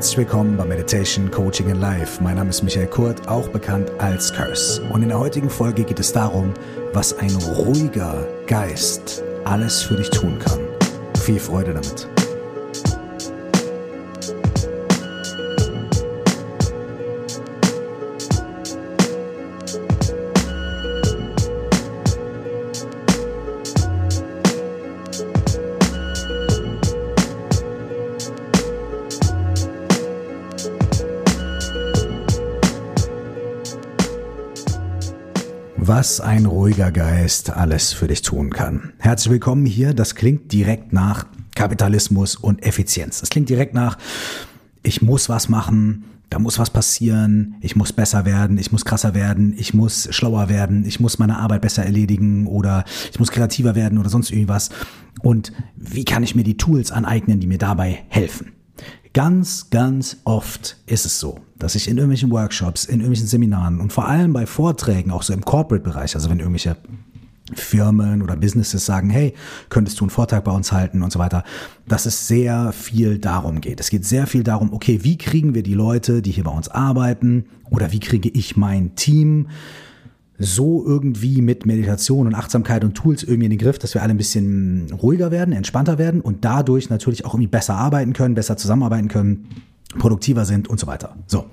Herzlich willkommen bei Meditation Coaching in Life. Mein Name ist Michael Kurt, auch bekannt als Curse. Und in der heutigen Folge geht es darum, was ein ruhiger Geist alles für dich tun kann. Viel Freude damit. Was ein ruhiger Geist alles für dich tun kann. Herzlich willkommen hier. Das klingt direkt nach Kapitalismus und Effizienz. Das klingt direkt nach, ich muss was machen, da muss was passieren, ich muss besser werden, ich muss krasser werden, ich muss schlauer werden, ich muss meine Arbeit besser erledigen oder ich muss kreativer werden oder sonst irgendwas. Und wie kann ich mir die Tools aneignen, die mir dabei helfen? Ganz, ganz oft ist es so, dass ich in irgendwelchen Workshops, in irgendwelchen Seminaren und vor allem bei Vorträgen, auch so im Corporate-Bereich, also wenn irgendwelche Firmen oder Businesses sagen, hey, könntest du einen Vortrag bei uns halten und so weiter, dass es sehr viel darum geht. Es geht sehr viel darum, okay, wie kriegen wir die Leute, die hier bei uns arbeiten oder wie kriege ich mein Team so irgendwie mit Meditation und Achtsamkeit und Tools irgendwie in den Griff, dass wir alle ein bisschen ruhiger werden, entspannter werden und dadurch natürlich auch irgendwie besser arbeiten können, besser zusammenarbeiten können, produktiver sind und so weiter. So.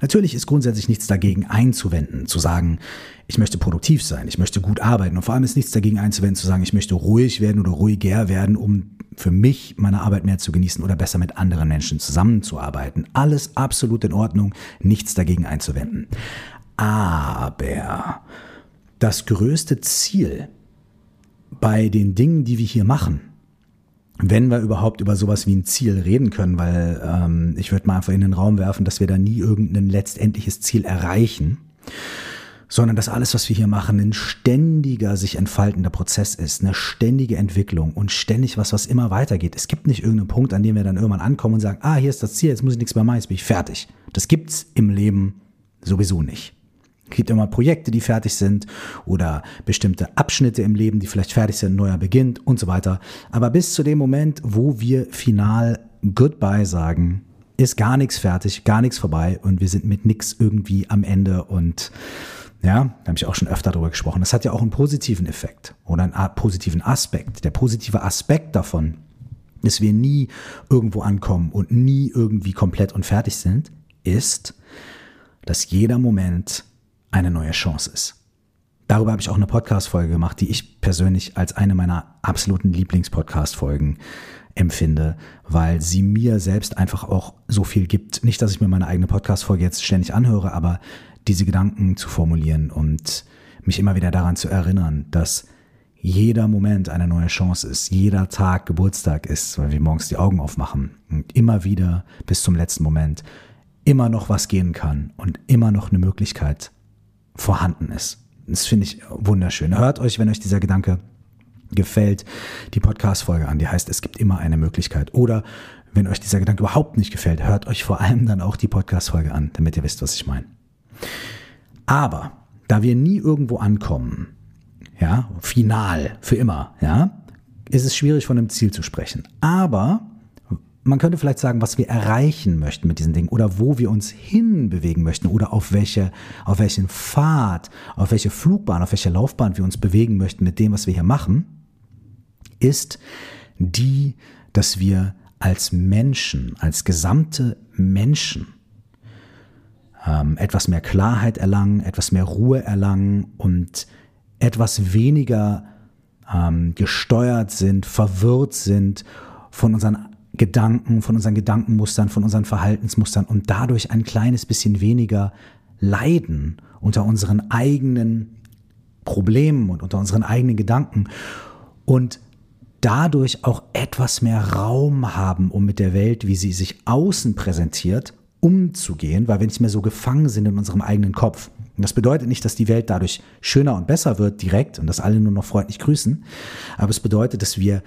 Natürlich ist grundsätzlich nichts dagegen einzuwenden, zu sagen, ich möchte produktiv sein, ich möchte gut arbeiten und vor allem ist nichts dagegen einzuwenden, zu sagen, ich möchte ruhig werden oder ruhiger werden, um für mich meine Arbeit mehr zu genießen oder besser mit anderen Menschen zusammenzuarbeiten. Alles absolut in Ordnung, nichts dagegen einzuwenden. Aber das größte Ziel bei den Dingen, die wir hier machen, wenn wir überhaupt über sowas wie ein Ziel reden können, weil ähm, ich würde mal einfach in den Raum werfen, dass wir da nie irgendein letztendliches Ziel erreichen, sondern dass alles, was wir hier machen, ein ständiger sich entfaltender Prozess ist, eine ständige Entwicklung und ständig was, was immer weitergeht. Es gibt nicht irgendeinen Punkt, an dem wir dann irgendwann ankommen und sagen, ah, hier ist das Ziel, jetzt muss ich nichts mehr machen, jetzt bin ich fertig. Das gibt's im Leben sowieso nicht. Gibt immer Projekte, die fertig sind oder bestimmte Abschnitte im Leben, die vielleicht fertig sind, neuer beginnt und so weiter. Aber bis zu dem Moment, wo wir final Goodbye sagen, ist gar nichts fertig, gar nichts vorbei und wir sind mit nichts irgendwie am Ende und ja, da habe ich auch schon öfter darüber gesprochen. Das hat ja auch einen positiven Effekt oder einen positiven Aspekt. Der positive Aspekt davon, dass wir nie irgendwo ankommen und nie irgendwie komplett und fertig sind, ist, dass jeder Moment eine neue Chance ist. Darüber habe ich auch eine Podcast-Folge gemacht, die ich persönlich als eine meiner absoluten Lieblings-Podcast-Folgen empfinde, weil sie mir selbst einfach auch so viel gibt. Nicht, dass ich mir meine eigene Podcast-Folge jetzt ständig anhöre, aber diese Gedanken zu formulieren und mich immer wieder daran zu erinnern, dass jeder Moment eine neue Chance ist, jeder Tag Geburtstag ist, weil wir morgens die Augen aufmachen und immer wieder bis zum letzten Moment immer noch was gehen kann und immer noch eine Möglichkeit vorhanden ist. Das finde ich wunderschön. Hört euch, wenn euch dieser Gedanke gefällt, die Podcast-Folge an, die heißt, es gibt immer eine Möglichkeit. Oder wenn euch dieser Gedanke überhaupt nicht gefällt, hört euch vor allem dann auch die Podcast-Folge an, damit ihr wisst, was ich meine. Aber da wir nie irgendwo ankommen, ja, final, für immer, ja, ist es schwierig von einem Ziel zu sprechen. Aber man könnte vielleicht sagen, was wir erreichen möchten mit diesen Dingen oder wo wir uns hinbewegen möchten oder auf welche, auf welchen Pfad, auf welche Flugbahn, auf welche Laufbahn wir uns bewegen möchten mit dem, was wir hier machen, ist die, dass wir als Menschen, als gesamte Menschen ähm, etwas mehr Klarheit erlangen, etwas mehr Ruhe erlangen und etwas weniger ähm, gesteuert sind, verwirrt sind von unseren Gedanken, von unseren Gedankenmustern, von unseren Verhaltensmustern und dadurch ein kleines bisschen weniger leiden unter unseren eigenen Problemen und unter unseren eigenen Gedanken und dadurch auch etwas mehr Raum haben, um mit der Welt, wie sie sich außen präsentiert, umzugehen, weil wir nicht mehr so gefangen sind in unserem eigenen Kopf. Und das bedeutet nicht, dass die Welt dadurch schöner und besser wird direkt und dass alle nur noch freundlich grüßen, aber es bedeutet, dass wir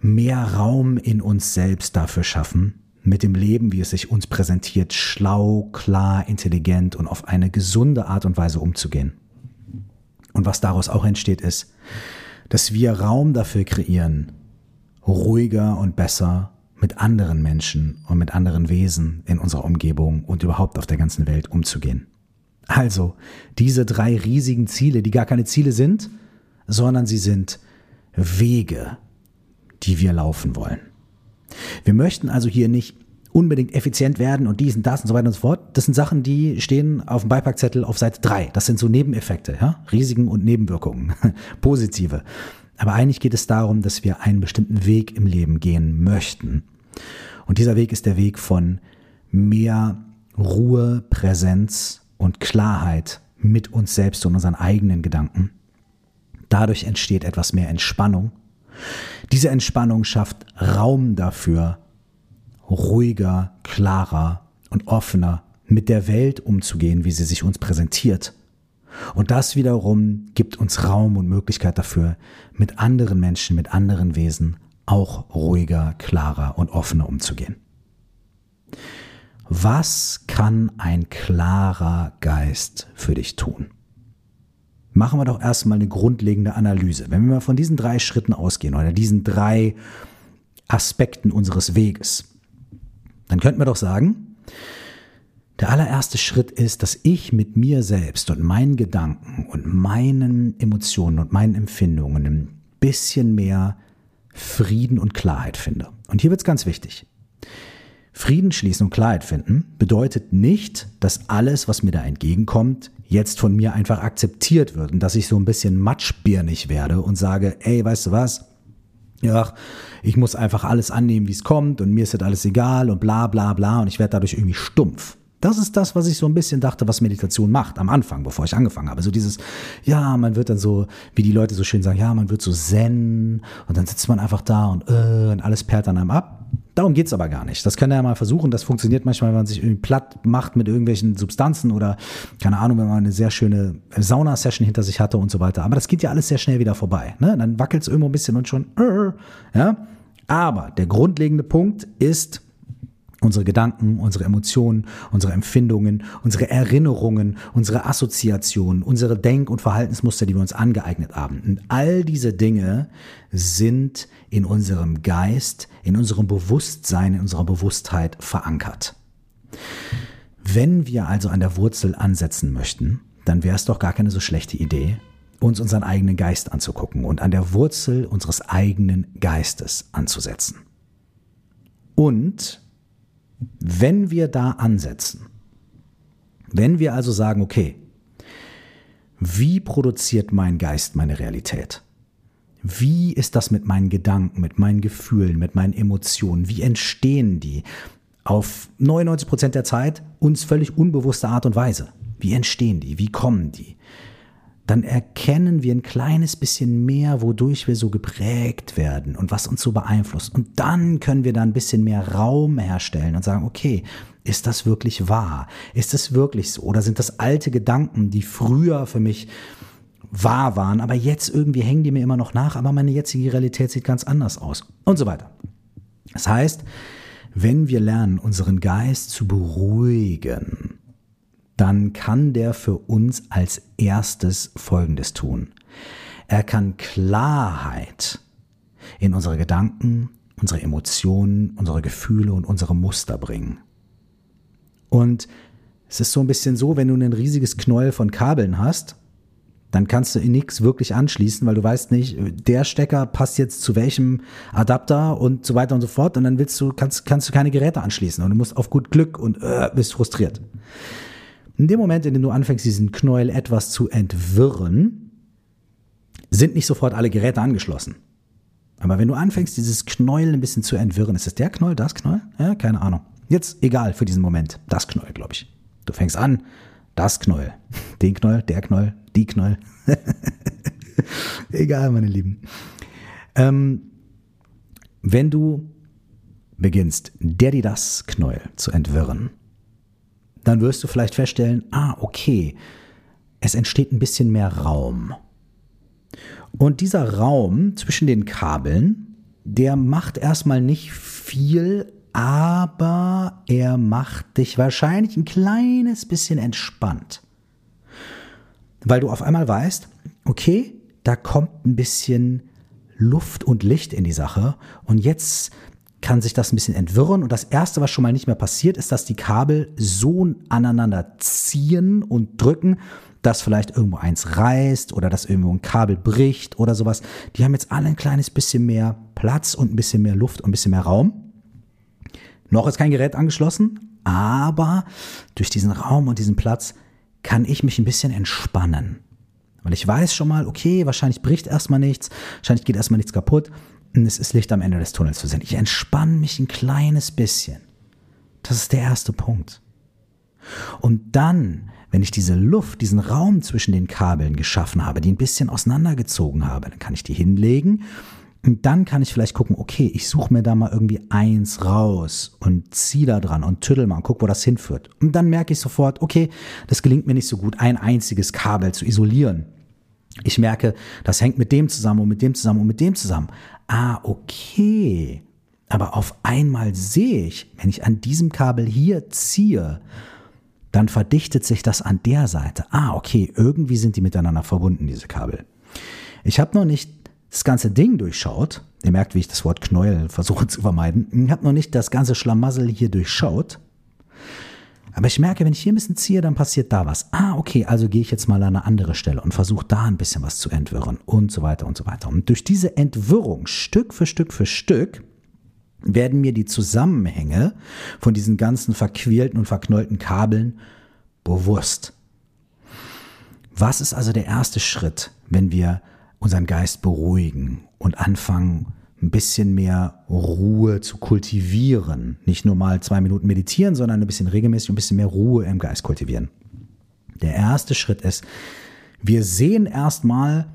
mehr Raum in uns selbst dafür schaffen, mit dem Leben, wie es sich uns präsentiert, schlau, klar, intelligent und auf eine gesunde Art und Weise umzugehen. Und was daraus auch entsteht, ist, dass wir Raum dafür kreieren, ruhiger und besser mit anderen Menschen und mit anderen Wesen in unserer Umgebung und überhaupt auf der ganzen Welt umzugehen. Also, diese drei riesigen Ziele, die gar keine Ziele sind, sondern sie sind Wege, die wir laufen wollen. Wir möchten also hier nicht unbedingt effizient werden und dies und das und so weiter und so fort. Das sind Sachen, die stehen auf dem Beipackzettel auf Seite 3. Das sind so Nebeneffekte, ja? Risiken und Nebenwirkungen, positive. Aber eigentlich geht es darum, dass wir einen bestimmten Weg im Leben gehen möchten. Und dieser Weg ist der Weg von mehr Ruhe, Präsenz und Klarheit mit uns selbst und unseren eigenen Gedanken. Dadurch entsteht etwas mehr Entspannung. Diese Entspannung schafft Raum dafür, ruhiger, klarer und offener mit der Welt umzugehen, wie sie sich uns präsentiert. Und das wiederum gibt uns Raum und Möglichkeit dafür, mit anderen Menschen, mit anderen Wesen auch ruhiger, klarer und offener umzugehen. Was kann ein klarer Geist für dich tun? Machen wir doch erstmal eine grundlegende Analyse. Wenn wir mal von diesen drei Schritten ausgehen oder diesen drei Aspekten unseres Weges, dann könnten wir doch sagen, der allererste Schritt ist, dass ich mit mir selbst und meinen Gedanken und meinen Emotionen und meinen Empfindungen ein bisschen mehr Frieden und Klarheit finde. Und hier wird es ganz wichtig. Frieden schließen und Klarheit finden bedeutet nicht, dass alles, was mir da entgegenkommt, jetzt von mir einfach akzeptiert wird und dass ich so ein bisschen matschbirnig werde und sage, ey, weißt du was? Ja, ich muss einfach alles annehmen, wie es kommt und mir ist das alles egal und bla bla bla und ich werde dadurch irgendwie stumpf. Das ist das, was ich so ein bisschen dachte, was Meditation macht am Anfang, bevor ich angefangen habe. So dieses, ja, man wird dann so, wie die Leute so schön sagen, ja, man wird so zen und dann sitzt man einfach da und, äh, und alles perrt an einem ab. Darum geht's aber gar nicht. Das kann er ja mal versuchen. Das funktioniert manchmal, wenn man sich irgendwie platt macht mit irgendwelchen Substanzen oder, keine Ahnung, wenn man eine sehr schöne Sauna-Session hinter sich hatte und so weiter. Aber das geht ja alles sehr schnell wieder vorbei. Ne? Dann wackelt's irgendwo ein bisschen und schon, äh, ja. Aber der grundlegende Punkt ist, unsere Gedanken, unsere Emotionen, unsere Empfindungen, unsere Erinnerungen, unsere Assoziationen, unsere Denk- und Verhaltensmuster, die wir uns angeeignet haben. Und all diese Dinge sind in unserem Geist, in unserem Bewusstsein, in unserer Bewusstheit verankert. Wenn wir also an der Wurzel ansetzen möchten, dann wäre es doch gar keine so schlechte Idee, uns unseren eigenen Geist anzugucken und an der Wurzel unseres eigenen Geistes anzusetzen. Und wenn wir da ansetzen, wenn wir also sagen, okay, wie produziert mein Geist meine Realität? Wie ist das mit meinen Gedanken, mit meinen Gefühlen, mit meinen Emotionen? Wie entstehen die? Auf 99 Prozent der Zeit uns völlig unbewusste Art und Weise. Wie entstehen die? Wie kommen die? Dann erkennen wir ein kleines bisschen mehr, wodurch wir so geprägt werden und was uns so beeinflusst. Und dann können wir da ein bisschen mehr Raum herstellen und sagen, okay, ist das wirklich wahr? Ist das wirklich so? Oder sind das alte Gedanken, die früher für mich wahr waren, aber jetzt irgendwie hängen die mir immer noch nach, aber meine jetzige Realität sieht ganz anders aus und so weiter. Das heißt, wenn wir lernen, unseren Geist zu beruhigen, dann kann der für uns als erstes Folgendes tun. Er kann Klarheit in unsere Gedanken, unsere Emotionen, unsere Gefühle und unsere Muster bringen. Und es ist so ein bisschen so, wenn du ein riesiges Knäuel von Kabeln hast, dann kannst du in nichts wirklich anschließen, weil du weißt nicht, der Stecker passt jetzt zu welchem Adapter und so weiter und so fort. Und dann willst du, kannst, kannst du keine Geräte anschließen und du musst auf gut Glück und äh, bist frustriert. In dem Moment, in dem du anfängst, diesen Knäuel etwas zu entwirren, sind nicht sofort alle Geräte angeschlossen. Aber wenn du anfängst, dieses Knäuel ein bisschen zu entwirren, ist es der Knäuel, das Knäuel? Ja, keine Ahnung. Jetzt egal für diesen Moment. Das Knäuel, glaube ich. Du fängst an, das Knäuel. Den Knäuel, der Knäuel, die Knäuel. egal, meine Lieben. Ähm, wenn du beginnst, der die das Knäuel zu entwirren, dann wirst du vielleicht feststellen, ah, okay, es entsteht ein bisschen mehr Raum. Und dieser Raum zwischen den Kabeln, der macht erstmal nicht viel, aber er macht dich wahrscheinlich ein kleines bisschen entspannt. Weil du auf einmal weißt, okay, da kommt ein bisschen Luft und Licht in die Sache und jetzt kann sich das ein bisschen entwirren. Und das Erste, was schon mal nicht mehr passiert, ist, dass die Kabel so aneinander ziehen und drücken, dass vielleicht irgendwo eins reißt oder dass irgendwo ein Kabel bricht oder sowas. Die haben jetzt alle ein kleines bisschen mehr Platz und ein bisschen mehr Luft und ein bisschen mehr Raum. Noch ist kein Gerät angeschlossen, aber durch diesen Raum und diesen Platz kann ich mich ein bisschen entspannen. Weil ich weiß schon mal, okay, wahrscheinlich bricht erstmal nichts, wahrscheinlich geht erstmal nichts kaputt es ist Licht am Ende des Tunnels zu sehen. Ich entspanne mich ein kleines bisschen. Das ist der erste Punkt. Und dann, wenn ich diese Luft, diesen Raum zwischen den Kabeln geschaffen habe, die ein bisschen auseinandergezogen habe, dann kann ich die hinlegen und dann kann ich vielleicht gucken, okay, ich suche mir da mal irgendwie eins raus und ziehe da dran und tüttel mal und guck, wo das hinführt. Und dann merke ich sofort, okay, das gelingt mir nicht so gut, ein einziges Kabel zu isolieren. Ich merke, das hängt mit dem zusammen und mit dem zusammen und mit dem zusammen. Ah, okay. Aber auf einmal sehe ich, wenn ich an diesem Kabel hier ziehe, dann verdichtet sich das an der Seite. Ah, okay, irgendwie sind die miteinander verbunden, diese Kabel. Ich habe noch nicht das ganze Ding durchschaut. Ihr merkt, wie ich das Wort Knäuel versuche zu vermeiden. Ich habe noch nicht das ganze Schlamassel hier durchschaut. Aber ich merke, wenn ich hier ein bisschen ziehe, dann passiert da was. Ah, okay, also gehe ich jetzt mal an eine andere Stelle und versuche da ein bisschen was zu entwirren und so weiter und so weiter. Und durch diese Entwirrung, Stück für Stück für Stück, werden mir die Zusammenhänge von diesen ganzen verquälten und verknollten Kabeln bewusst. Was ist also der erste Schritt, wenn wir unseren Geist beruhigen und anfangen, ein bisschen mehr Ruhe zu kultivieren. Nicht nur mal zwei Minuten meditieren, sondern ein bisschen regelmäßig ein bisschen mehr Ruhe im Geist kultivieren. Der erste Schritt ist, wir sehen erstmal,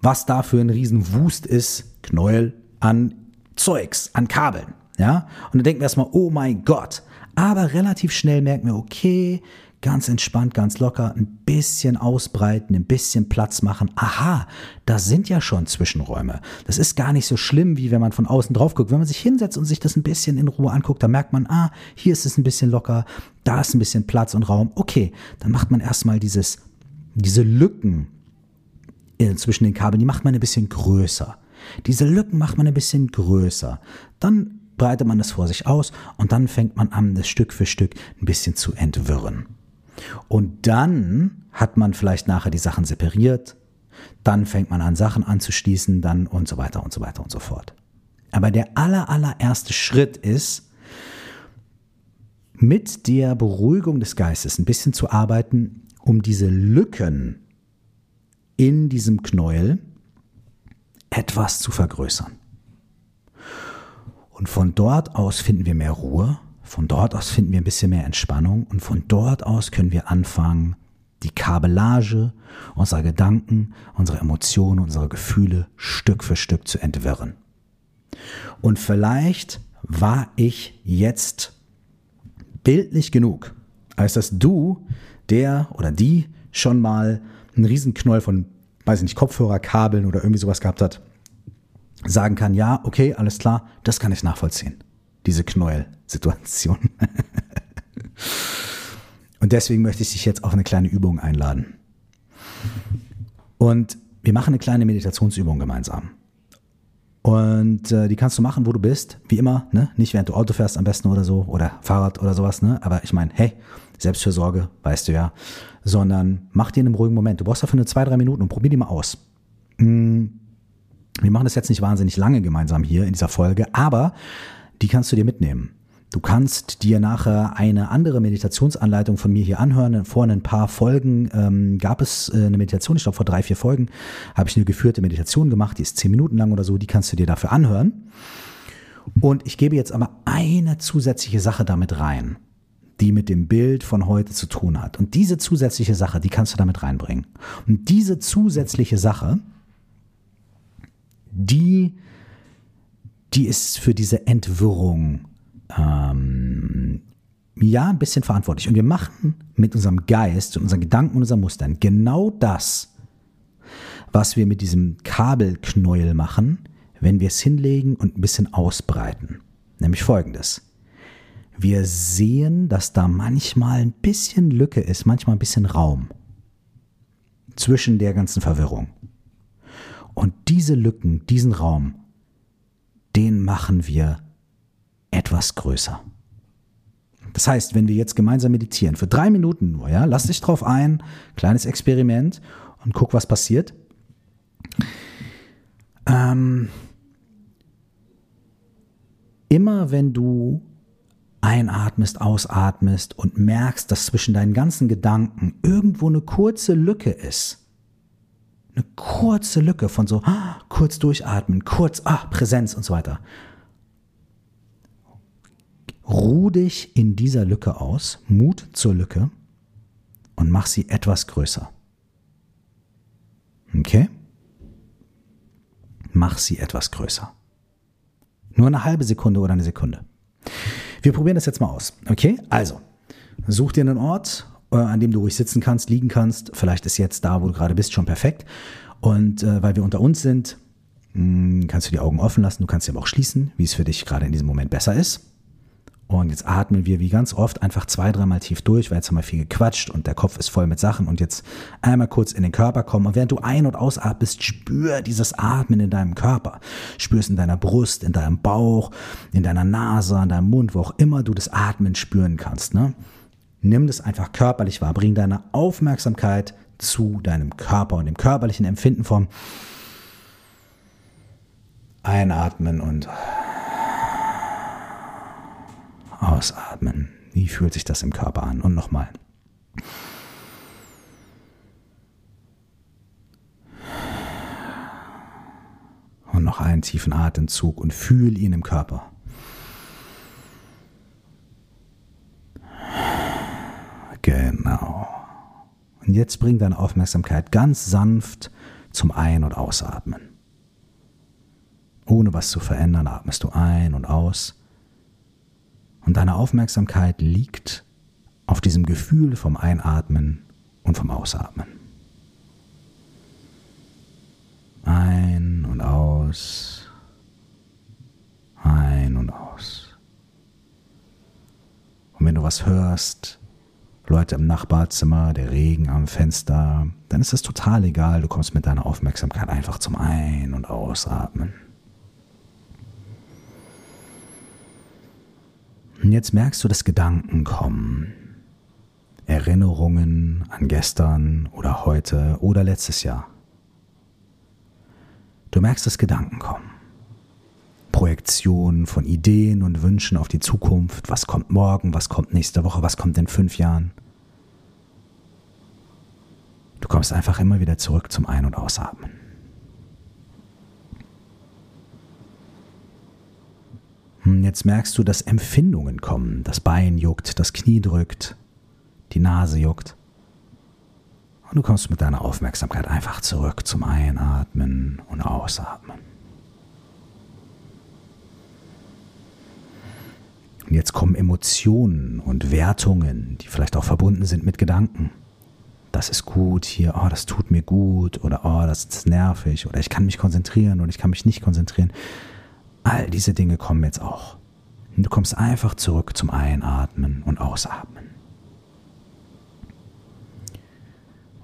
was da für ein Riesenwust ist, Knäuel an Zeugs, an Kabeln. Ja? Und dann denken wir erstmal, oh mein Gott. Aber relativ schnell merken wir, okay, ganz entspannt, ganz locker, ein bisschen ausbreiten, ein bisschen Platz machen. Aha, da sind ja schon Zwischenräume. Das ist gar nicht so schlimm, wie wenn man von außen drauf guckt. Wenn man sich hinsetzt und sich das ein bisschen in Ruhe anguckt, dann merkt man, ah, hier ist es ein bisschen locker, da ist ein bisschen Platz und Raum. Okay, dann macht man erstmal dieses, diese Lücken zwischen den Kabeln, die macht man ein bisschen größer. Diese Lücken macht man ein bisschen größer. Dann breitet man das vor sich aus und dann fängt man an, das Stück für Stück ein bisschen zu entwirren. Und dann hat man vielleicht nachher die Sachen separiert, dann fängt man an, Sachen anzuschließen, dann und so weiter und so weiter und so fort. Aber der aller, allererste Schritt ist, mit der Beruhigung des Geistes ein bisschen zu arbeiten, um diese Lücken in diesem Knäuel etwas zu vergrößern. Und von dort aus finden wir mehr Ruhe, von dort aus finden wir ein bisschen mehr Entspannung und von dort aus können wir anfangen, die Kabellage unserer Gedanken, unserer Emotionen, unserer Gefühle Stück für Stück zu entwirren. Und vielleicht war ich jetzt bildlich genug, als dass du, der oder die schon mal einen Riesenknoll von, weiß ich nicht, Kopfhörerkabeln oder irgendwie sowas gehabt hat, sagen kann, ja, okay, alles klar, das kann ich nachvollziehen diese Knäuel-Situation. Und deswegen möchte ich dich jetzt auf eine kleine Übung einladen. Und wir machen eine kleine Meditationsübung gemeinsam. Und äh, die kannst du machen, wo du bist, wie immer, ne? Nicht während du Auto fährst am besten oder so oder Fahrrad oder sowas, ne? Aber ich meine, hey, Selbstfürsorge, weißt du ja, sondern mach dir in einem ruhigen Moment. Du brauchst dafür nur zwei, drei Minuten und probier die mal aus. Hm, wir machen das jetzt nicht wahnsinnig lange gemeinsam hier in dieser Folge, aber die kannst du dir mitnehmen. Du kannst dir nachher eine andere Meditationsanleitung von mir hier anhören. Vor ein paar Folgen ähm, gab es äh, eine Meditation, ich glaube vor drei, vier Folgen habe ich eine geführte Meditation gemacht, die ist zehn Minuten lang oder so, die kannst du dir dafür anhören. Und ich gebe jetzt aber eine zusätzliche Sache damit rein, die mit dem Bild von heute zu tun hat. Und diese zusätzliche Sache, die kannst du damit reinbringen. Und diese zusätzliche Sache, die die ist für diese Entwirrung ähm, ja ein bisschen verantwortlich. Und wir machen mit unserem Geist und unseren Gedanken und unseren Mustern genau das, was wir mit diesem Kabelknäuel machen, wenn wir es hinlegen und ein bisschen ausbreiten. Nämlich folgendes. Wir sehen, dass da manchmal ein bisschen Lücke ist, manchmal ein bisschen Raum zwischen der ganzen Verwirrung. Und diese Lücken, diesen Raum, den machen wir etwas größer. Das heißt, wenn wir jetzt gemeinsam meditieren, für drei Minuten nur, ja, lass dich drauf ein, kleines Experiment und guck, was passiert. Ähm, immer wenn du einatmest, ausatmest und merkst, dass zwischen deinen ganzen Gedanken irgendwo eine kurze Lücke ist, eine kurze Lücke von so ah, kurz durchatmen, kurz ah, Präsenz und so weiter. Ruh dich in dieser Lücke aus, Mut zur Lücke und mach sie etwas größer. Okay? Mach sie etwas größer. Nur eine halbe Sekunde oder eine Sekunde. Wir probieren das jetzt mal aus. Okay? Also, such dir einen Ort, an dem du ruhig sitzen kannst, liegen kannst. Vielleicht ist jetzt da, wo du gerade bist, schon perfekt. Und äh, weil wir unter uns sind, mh, hm, kannst du die Augen offen lassen. Du kannst sie aber auch schließen, wie es für dich gerade in diesem Moment besser ist. Und jetzt atmen wir wie ganz oft einfach zwei, dreimal tief durch, weil jetzt haben wir viel gequatscht und der Kopf ist voll mit Sachen und jetzt einmal kurz in den Körper kommen. Und während du ein- und ausatmest, spür dieses Atmen in deinem Körper. Spür es in deiner Brust, in deinem Bauch, in deiner Nase, an deinem Mund, wo auch immer du das Atmen spüren kannst. Ne? Nimm das einfach körperlich wahr. Bring deine Aufmerksamkeit zu deinem Körper und dem körperlichen Empfinden vom Einatmen und Ausatmen. Wie fühlt sich das im Körper an? Und nochmal. Und noch einen tiefen Atemzug und fühl ihn im Körper. Genau. Und jetzt bring deine Aufmerksamkeit ganz sanft zum Ein- und Ausatmen. Ohne was zu verändern, atmest du ein und aus. Und deine Aufmerksamkeit liegt auf diesem Gefühl vom Einatmen und vom Ausatmen. Ein und aus. Ein und aus. Und wenn du was hörst, Leute im Nachbarzimmer, der Regen am Fenster, dann ist es total egal, du kommst mit deiner Aufmerksamkeit einfach zum Ein- und Ausatmen. Und jetzt merkst du, dass Gedanken kommen. Erinnerungen an gestern oder heute oder letztes Jahr. Du merkst, dass Gedanken kommen. Projektionen von Ideen und Wünschen auf die Zukunft. Was kommt morgen? Was kommt nächste Woche? Was kommt in fünf Jahren? Du kommst einfach immer wieder zurück zum Ein- und Ausatmen. Hm, jetzt merkst du, dass Empfindungen kommen. Das Bein juckt, das Knie drückt, die Nase juckt. Und du kommst mit deiner Aufmerksamkeit einfach zurück zum Einatmen und Ausatmen. Und jetzt kommen Emotionen und Wertungen, die vielleicht auch verbunden sind mit Gedanken. Das ist gut hier, oh, das tut mir gut oder oh, das ist nervig oder ich kann mich konzentrieren oder ich kann mich nicht konzentrieren. All diese Dinge kommen jetzt auch. Und du kommst einfach zurück zum Einatmen und Ausatmen.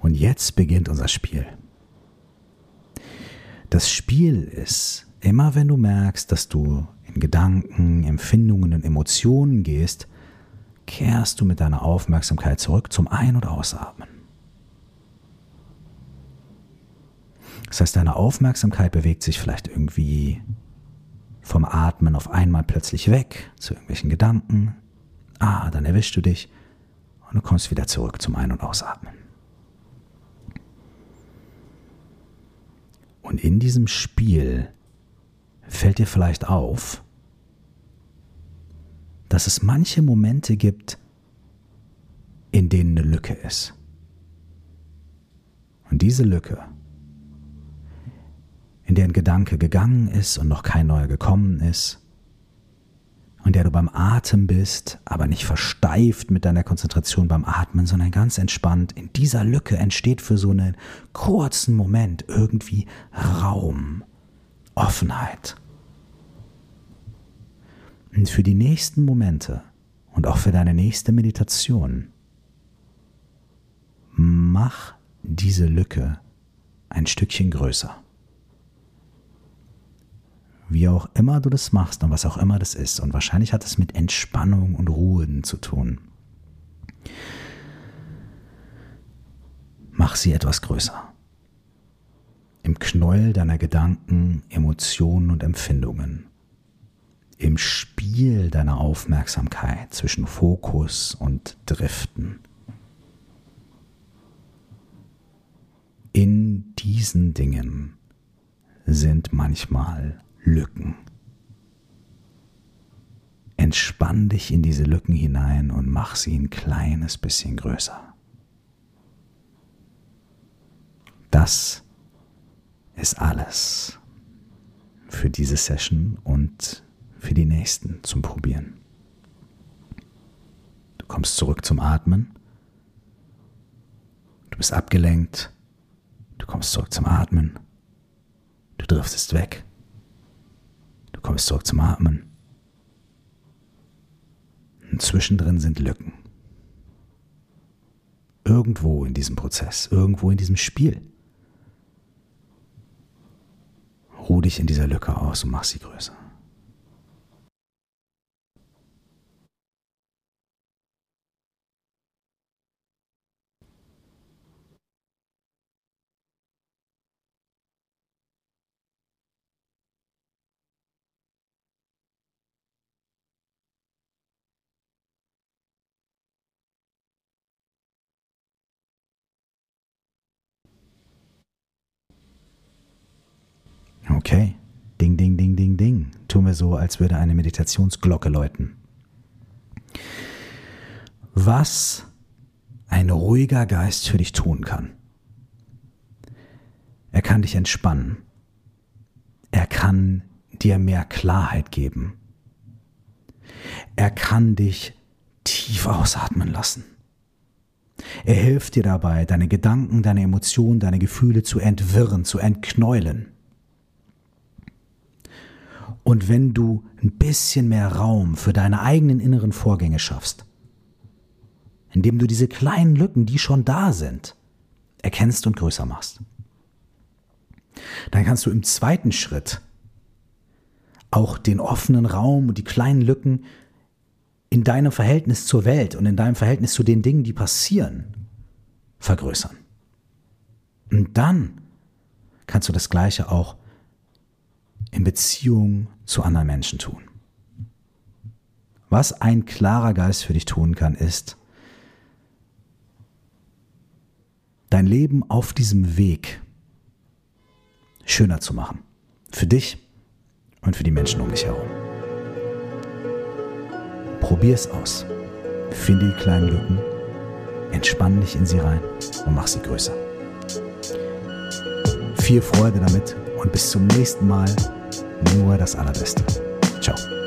Und jetzt beginnt unser Spiel. Das Spiel ist, immer wenn du merkst, dass du in Gedanken, Empfindungen und Emotionen gehst, kehrst du mit deiner Aufmerksamkeit zurück zum Ein- und Ausatmen. Das heißt, deine Aufmerksamkeit bewegt sich vielleicht irgendwie vom Atmen auf einmal plötzlich weg zu irgendwelchen Gedanken. Ah, dann erwischst du dich und du kommst wieder zurück zum Ein- und Ausatmen. Und in diesem Spiel fällt dir vielleicht auf, dass es manche Momente gibt, in denen eine Lücke ist. Und diese Lücke in der ein Gedanke gegangen ist und noch kein neuer gekommen ist, in der du beim Atem bist, aber nicht versteift mit deiner Konzentration beim Atmen, sondern ganz entspannt. In dieser Lücke entsteht für so einen kurzen Moment irgendwie Raum, Offenheit. Für die nächsten Momente und auch für deine nächste Meditation, mach diese Lücke ein Stückchen größer. wie auch immer du das machst und was auch immer das ist. Und wahrscheinlich hat es mit Entspannung und Ruhen zu tun. Mach sie etwas größer. Im Knäuel deiner Gedanken, Emotionen und Empfindungen. Im Spiel deiner Aufmerksamkeit zwischen Fokus und Driften. In diesen Dingen sind manchmal Lücken. Entspann dich in diese Lücken hinein und mach sie ein kleines bisschen größer. Das ist alles für diese Session und für die nächsten zum Probieren. Du kommst zurück zum Atmen. Du bist abgelenkt. Du kommst zurück zum Atmen. Du driftest weg. Du kommst zurück zum Atmen. Und zwischendrin sind Lücken. Irgendwo in diesem Prozess, irgendwo in diesem Spiel. Ruh dich in dieser Lücke aus und mach sie größer. Okay. Ding, ding, ding, ding, ding. Tun wir so, als würde eine Meditationsglocke läuten. Was ein ruhiger Geist für dich tun kann. Er kann dich entspannen. Er kann dir mehr Klarheit geben. Er kann dich tief ausatmen lassen. Er hilft dir dabei, deine Gedanken, deine Emotionen, deine Gefühle zu entwirren, zu entknäulen. Und wenn du ein bisschen mehr Raum für deine eigenen inneren Vorgänge schaffst, indem du diese kleinen Lücken, die schon da sind, erkennst und größer machst, dann kannst du im zweiten Schritt auch den offenen Raum und die kleinen Lücken in deinem Verhältnis zur Welt und in deinem Verhältnis zu den Dingen, die passieren, vergrößern. Und dann kannst du das Gleiche auch in Beziehung zu anderen Menschen tun. Was ein klarer Geist für dich tun kann, ist, dein Leben auf diesem Weg schöner zu machen. Für dich und für die Menschen um dich herum. Probier es aus. Finde die kleinen Lücken, entspann dich in sie rein und mach sie größer. Viel Freude damit und bis zum nächsten Mal nur das Allerbeste. Ciao.